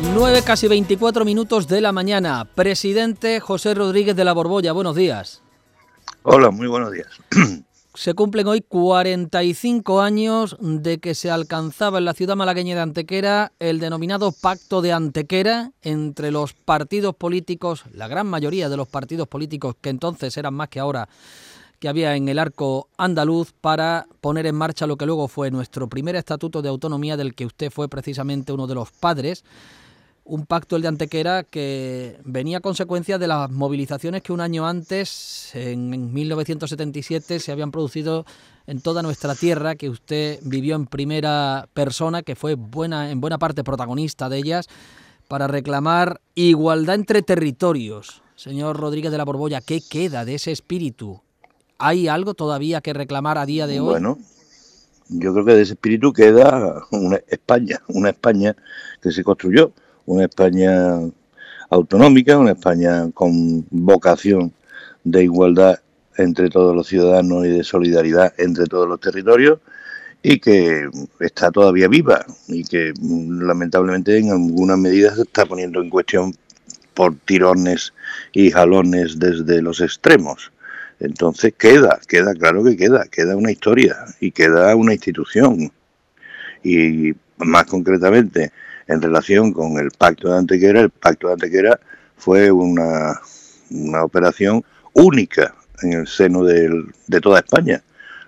9, casi 24 minutos de la mañana. Presidente José Rodríguez de la Borbolla, buenos días. Hola, muy buenos días. Se cumplen hoy 45 años de que se alcanzaba en la ciudad malagueña de Antequera el denominado Pacto de Antequera entre los partidos políticos, la gran mayoría de los partidos políticos que entonces eran más que ahora que había en el arco andaluz para poner en marcha lo que luego fue nuestro primer estatuto de autonomía del que usted fue precisamente uno de los padres un pacto el de Antequera que venía a consecuencia de las movilizaciones que un año antes, en 1977, se habían producido en toda nuestra tierra, que usted vivió en primera persona, que fue buena, en buena parte protagonista de ellas, para reclamar igualdad entre territorios. Señor Rodríguez de la Borbolla, ¿qué queda de ese espíritu? ¿Hay algo todavía que reclamar a día de hoy? Bueno, yo creo que de ese espíritu queda una España, una España que se construyó una España autonómica, una España con vocación de igualdad entre todos los ciudadanos y de solidaridad entre todos los territorios y que está todavía viva y que lamentablemente en alguna medida se está poniendo en cuestión por tirones y jalones desde los extremos. Entonces queda, queda, claro que queda, queda una historia y queda una institución. Y más concretamente, en relación con el pacto de Antequera. El pacto de Antequera fue una, una operación única en el seno de toda España.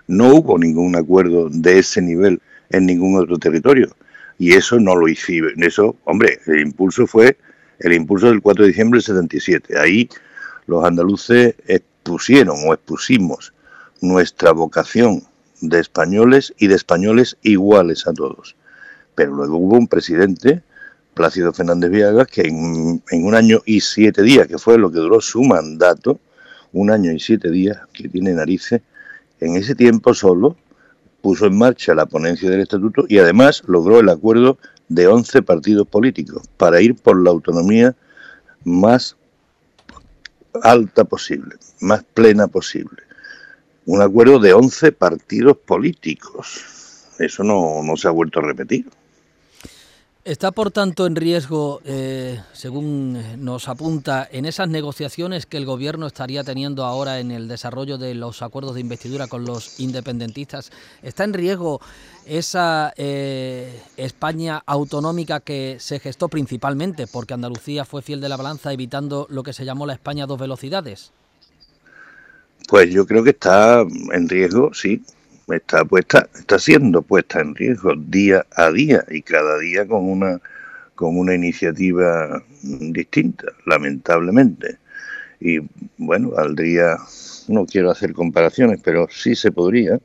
No hubo ningún acuerdo de ese nivel en ningún otro territorio. Y eso no lo hicimos. Eso, hombre, el impulso fue el impulso del 4 de diciembre del 77. Ahí los andaluces expusieron o expusimos nuestra vocación de españoles y de españoles iguales a todos. Pero luego hubo un presidente, Plácido Fernández Viagas, que en, un año y siete días, que fue lo que duró su mandato, un año y siete días, que tiene narices, en ese tiempo solo puso en marcha la ponencia del estatuto y además logró el acuerdo de 11 partidos políticos para ir por la autonomía más alta posible, más plena posible. Un acuerdo de 11 partidos políticos. Eso no, no se ha vuelto a repetir. ¿Está por tanto en riesgo, eh, según nos apunta, en esas negociaciones que el Gobierno estaría teniendo ahora en el desarrollo de los acuerdos de investidura con los independentistas? ¿Está en riesgo esa eh, España autonómica que se gestó principalmente porque Andalucía fue fiel de la balanza evitando lo que se llamó la España dos velocidades? Pues yo creo que está en riesgo, sí, está puesta, está siendo puesta en riesgo día a día y cada día con una con una iniciativa distinta, lamentablemente. Y bueno, valdría, no quiero hacer comparaciones, pero sí se podría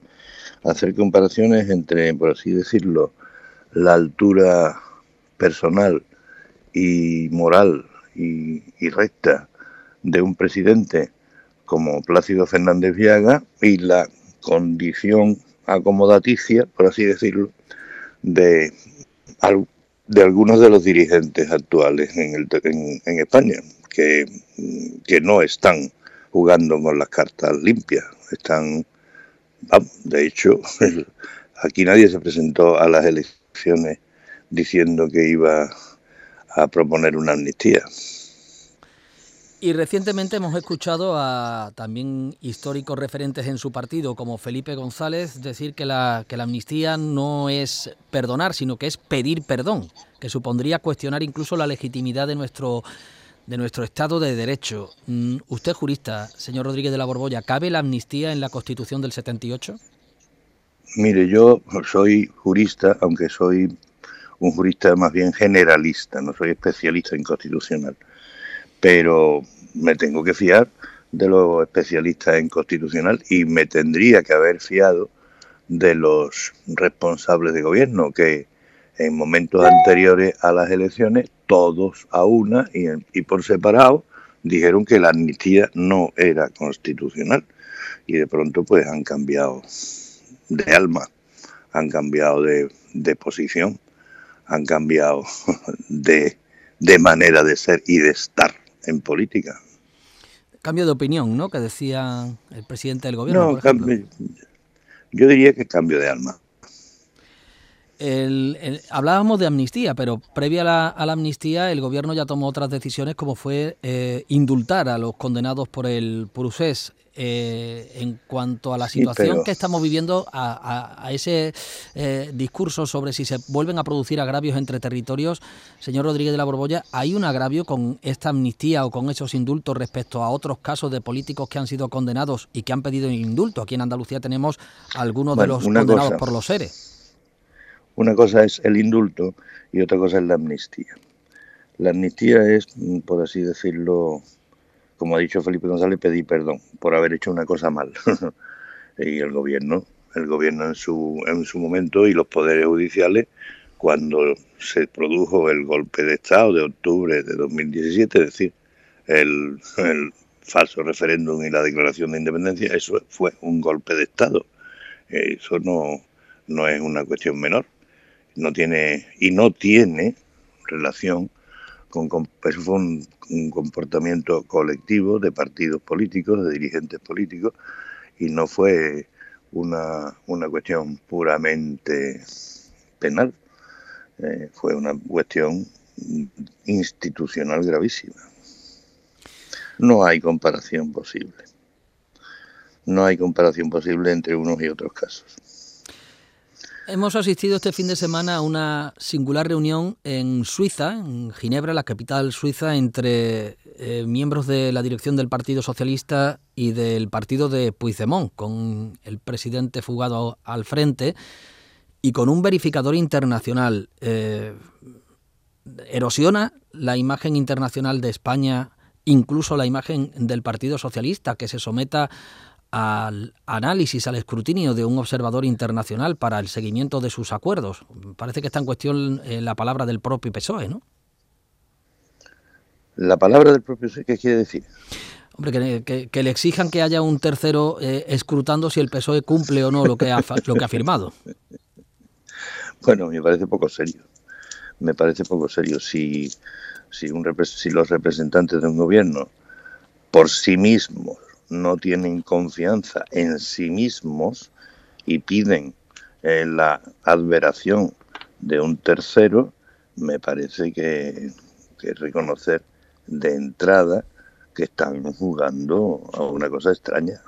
hacer comparaciones entre, por así decirlo, la altura personal y moral y, y recta de un presidente como Plácido Fernández Viaga y la condición acomodaticia, por así decirlo, de, de algunos de los dirigentes actuales en, el, en, España, que, que, no están jugando con las cartas limpias, están, de hecho, aquí nadie se presentó a las elecciones diciendo que iba a proponer una amnistía. Y recientemente hemos escuchado a también históricos referentes en su partido, como Felipe González, decir que la, que la amnistía no es perdonar, sino que es pedir perdón, que supondría cuestionar incluso la legitimidad de nuestro, de nuestro Estado de Derecho. Mm, usted, jurista, señor Rodríguez de la Borbolla, ¿cabe la amnistía en la Constitución del 78? Mire, yo soy jurista, aunque soy un jurista más bien generalista, no soy especialista en constitucional pero me tengo que fiar de los especialistas en constitucional y me tendría que haber fiado de los responsables de gobierno que en momentos anteriores a las elecciones todos a una y, por separado dijeron que la amnistía no era constitucional. Y de pronto pues han cambiado de alma, han cambiado de, de posición, han cambiado de, de manera de ser y de estar en política. Cambio de opinión, ¿no? Que decía el presidente del gobierno. No, yo diría que cambio de alma. Hablábamos de amnistía, pero previa a la, amnistía el gobierno ya tomó otras decisiones como fue eh, indultar a los condenados por el procés. Eh, en cuanto a la situación que estamos viviendo, a, ese eh, discurso sobre si se vuelven a producir agravios entre territorios, señor Rodríguez de la Borbolla, ¿hay un agravio con esta amnistía o con esos indultos respecto a otros casos de políticos que han sido condenados y que han pedido indulto? Aquí en Andalucía tenemos algunos de los condenados por los seres. Una cosa es el indulto y otra cosa es la amnistía. La amnistía es, por así decirlo, como ha dicho Felipe González, pedir perdón por haber hecho una cosa mal. y el gobierno, el gobierno en su, en su momento y los poderes judiciales, cuando se produjo el golpe de Estado de octubre de 2017, es decir, el, el falso referéndum y la declaración de independencia, eso fue un golpe de Estado. Eso no, no es una cuestión menor no tiene y no tiene relación con, eso fue un, comportamiento colectivo de partidos políticos, de dirigentes políticos y no fue una, una cuestión puramente penal, eh, fue una cuestión institucional gravísima. No hay comparación posible. No hay comparación posible entre unos y otros casos. Hemos asistido este fin de semana a una singular reunión en Suiza, en Ginebra, la capital suiza, entre eh, miembros de la dirección del Partido Socialista y del partido de Puigdemont, con el presidente fugado al frente y con un verificador internacional. Eh, erosiona la imagen internacional de España, incluso la imagen del Partido Socialista, que se someta al análisis, al escrutinio de un observador internacional para el seguimiento de sus acuerdos. Parece que está en cuestión eh, la palabra del propio PSOE, ¿no? ¿La palabra del propio PSOE qué quiere decir? Hombre, que, le exijan que haya un tercero eh, escrutando si el PSOE cumple o no lo que ha, lo que ha firmado. Bueno, me parece poco serio. Me parece poco serio. Si, si, un, si los representantes de un gobierno por sí mismos no tienen confianza en sí mismos y piden eh, la adveración de un tercero, me parece que, reconocer de entrada que están jugando a una cosa extraña,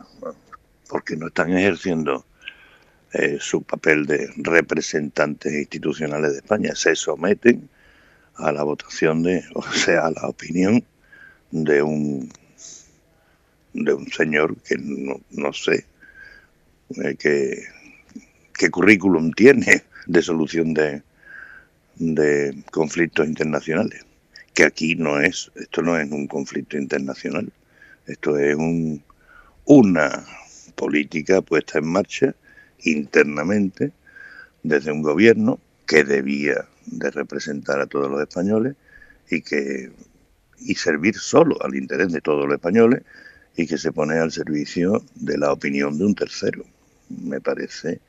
porque no están ejerciendo eh, su papel de representantes institucionales de España, se someten a la votación de, o sea, a la opinión de un de un señor que no, no sé eh, qué, qué currículum tiene de solución de, de conflictos internacionales. Que aquí no es, esto no es un conflicto internacional, esto es un, una política puesta en marcha internamente desde un gobierno que debía de representar a todos los españoles y que y servir solo al interés de todos los españoles y que se pone al servicio de la opinión de un tercero. Me parece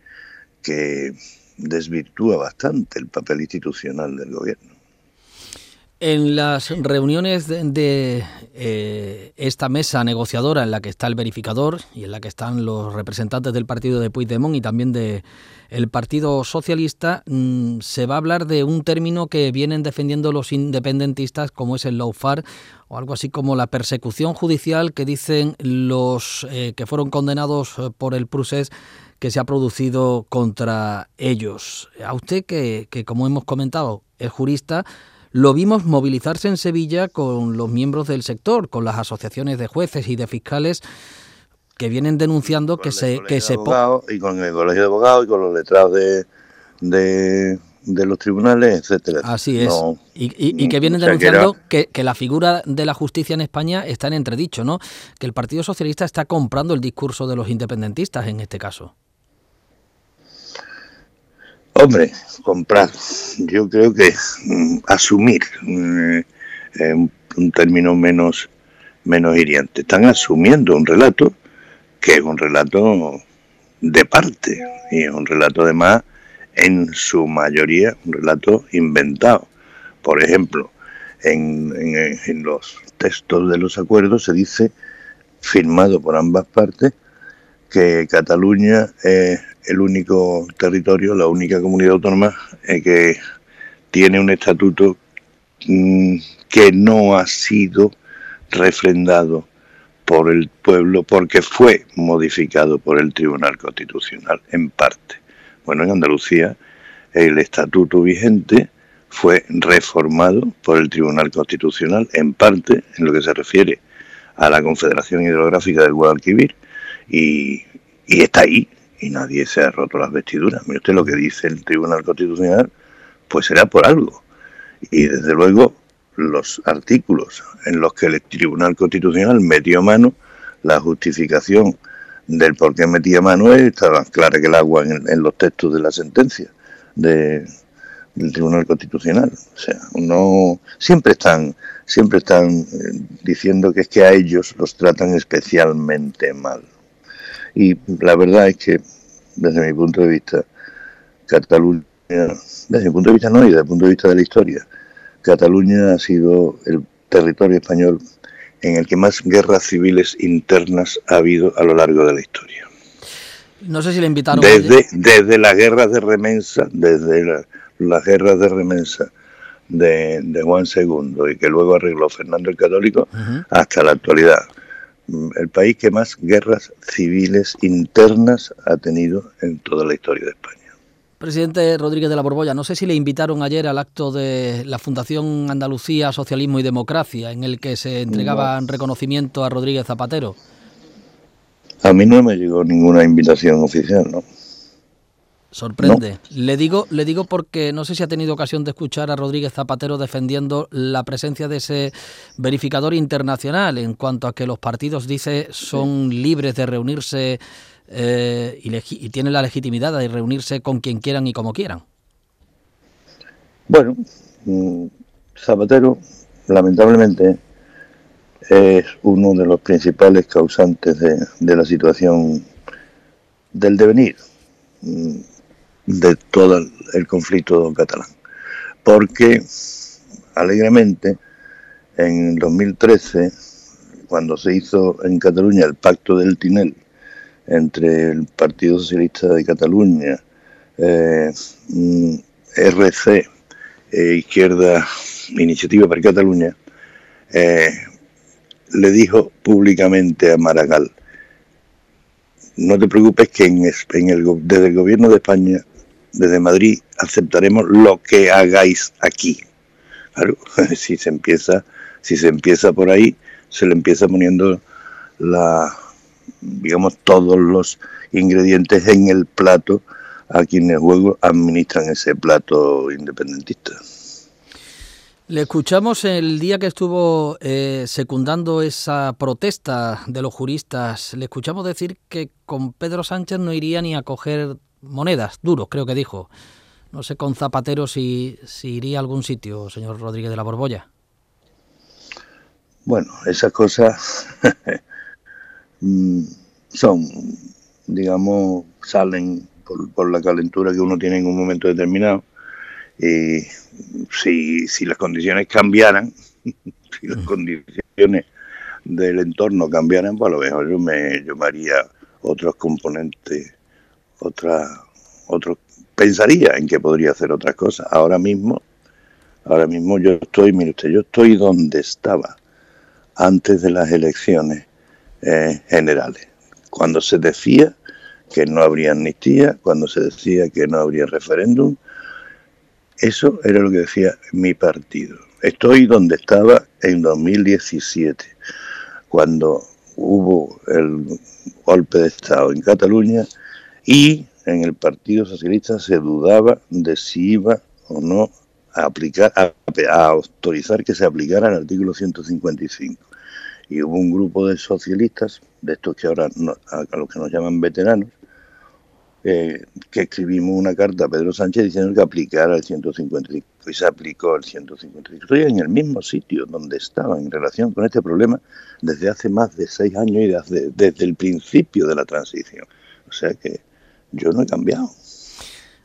que desvirtúa bastante el papel institucional del gobierno. En las reuniones de, eh, esta mesa negociadora en la que está el verificador y en la que están los representantes del partido de Puigdemont y también de el Partido Socialista, mm, se va a hablar de un término que vienen defendiendo los independentistas como es el lawfare o algo así como la persecución judicial que dicen los eh, que fueron condenados eh, por el Prusés que se ha producido contra ellos. A usted que como hemos comentado es jurista, lo vimos movilizarse en Sevilla con los miembros del sector, con las asociaciones de jueces y de fiscales que vienen denunciando que se que se y con el colegio de abogados y con los letrados de, de, los tribunales, etcétera. Así es. y, que vienen denunciando que, que, la figura de la justicia en España está en entredicho, ¿no? Que el Partido Socialista está comprando el discurso de los independentistas en este caso. Hombre, comprar. Yo creo que mm, asumir mm, eh, un, término menos, menos hiriente. Están asumiendo un relato que es un relato de parte y es un relato además en su mayoría un relato inventado. Por ejemplo, en, los textos de los acuerdos se dice, firmado por ambas partes, que Cataluña es el único territorio, la única comunidad autónoma eh, que tiene un estatuto mm, que no ha sido refrendado por el pueblo porque fue modificado por el Tribunal Constitucional en parte. Bueno, en Andalucía el estatuto vigente fue reformado por el Tribunal Constitucional en parte en lo que se refiere a la Confederación Hidrográfica del Guadalquivir y, y está ahí y nadie se ha roto las vestiduras. Mire usted lo que dice el Tribunal Constitucional, pues será por algo. Y desde luego los artículos en los que el Tribunal Constitucional metió mano, la justificación del por qué metía mano estaba clara que el agua en, los textos de la sentencia de, del Tribunal Constitucional. O sea, no siempre están siempre están eh, diciendo que es que a ellos los tratan especialmente mal. Y la verdad es que desde mi punto de vista Cataluña, desde mi punto de vista no, y desde el punto de vista de la historia, Cataluña ha sido el territorio español en el que más guerras civiles internas ha habido a lo largo de la historia. No sé si le invitaron. Desde, desde las guerras de remensa, desde las guerras de remensa de, Juan II y que luego arregló Fernando el Católico, hasta la actualidad. El país que más guerras civiles internas ha tenido en toda la historia de España. Presidente Rodríguez de la Borbolla, no sé si le invitaron ayer al acto de la Fundación Andalucía, Socialismo y Democracia, en el que se entregaban reconocimiento a Rodríguez Zapatero. A mí no me llegó ninguna invitación oficial, ¿no? Sorprende. Le digo, le digo porque no sé si ha tenido ocasión de escuchar a Rodríguez Zapatero defendiendo la presencia de ese verificador internacional en cuanto a que los partidos, dice, son libres de reunirse eh, y, tiene la legitimidad de reunirse con quien quieran y como quieran. Bueno, mm, Zapatero, lamentablemente, es uno de los principales causantes de, la situación del devenir mm, de todo el conflicto catalán. Porque, alegremente, en 2013, cuando se hizo en Cataluña el pacto del Tinel, entre el Partido Socialista de Cataluña, eh, mm, RC, e Izquierda Iniciativa para Cataluña, eh, le dijo públicamente a Maragall, no te preocupes que en, el, desde el gobierno de España, desde Madrid, aceptaremos lo que hagáis aquí. Claro, si se empieza, si se empieza por ahí, se le empieza poniendo la, digamos, todos los ingredientes en el plato a quienes luego administran ese plato independentista. Le escuchamos el día que estuvo eh, secundando esa protesta de los juristas. Le escuchamos decir que con Pedro Sánchez no iría ni a coger monedas, duros, creo que dijo. No sé con Zapatero si, si iría a algún sitio, señor Rodríguez de la Borbolla. Bueno, esas cosas Mm, son, digamos, salen por, la calentura que uno tiene en un momento determinado. Y si, si las condiciones cambiaran, si las mm. condiciones del entorno cambiaran, pues a lo mejor yo me, yo haría otros componentes, otra, otros, pensaría en que podría hacer otras cosas. Ahora mismo, ahora mismo yo estoy, mire usted, yo estoy donde estaba antes de las elecciones eh, generales. Cuando se decía que no habría amnistía, cuando se decía que no habría referéndum, eso era lo que decía mi partido. Estoy donde estaba en 2017, cuando hubo el golpe de Estado en Cataluña y en el Partido Socialista se dudaba de si iba o no a aplicar, a, a autorizar que se aplicara el artículo 155 y hubo un grupo de socialistas, de estos que ahora a, los que nos llaman veteranos, eh, que escribimos una carta a Pedro Sánchez diciendo que aplicara el 155 y se aplicó el 155. Estoy en el mismo sitio donde estaba en relación con este problema desde hace más de seis años y desde, desde el principio de la transición. O sea que yo no he cambiado.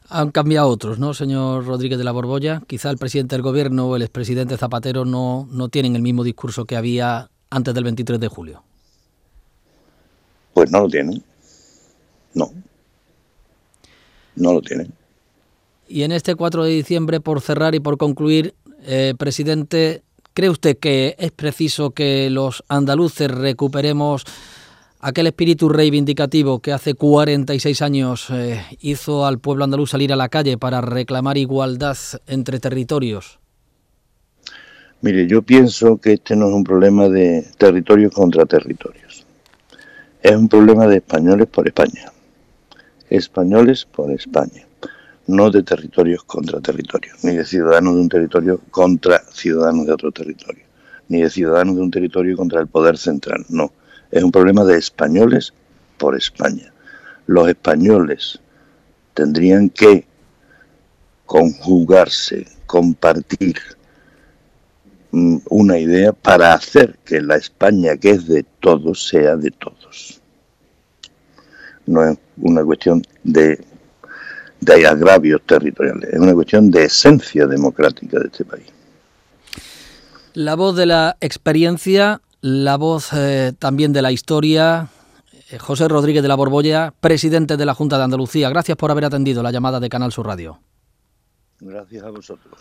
Han cambiado otros, ¿no, señor Rodríguez de la Borbolla? Quizá el presidente del gobierno o el expresidente Zapatero no, no tienen el mismo discurso que había antes del 23 de julio? Pues no lo tienen. No. No lo tienen. Y en este 4 de diciembre, por cerrar y por concluir, eh, presidente, ¿cree usted que es preciso que los andaluces recuperemos aquel espíritu reivindicativo que hace 46 años eh, hizo al pueblo andaluz salir a la calle para reclamar igualdad entre territorios? Mire, yo pienso que este no es un problema de territorios contra territorios. Es un problema de españoles por España. Españoles por España. No de territorios contra territorios, ni de ciudadanos de un territorio contra ciudadanos de otro territorio, ni de ciudadanos de un territorio contra el poder central. No, es un problema de españoles por España. Los españoles tendrían que conjugarse, compartir, Mm, una idea para hacer que la España que es de todos sea de todos. No es una cuestión de, de agravios territoriales, es una cuestión de esencia democrática de este país. La voz de la experiencia, la voz eh, también de la historia. Eh, José Rodríguez de la Borbolla, presidente de la Junta de Andalucía. Gracias por haber atendido la llamada de Canal Sur Radio. Gracias a vosotros.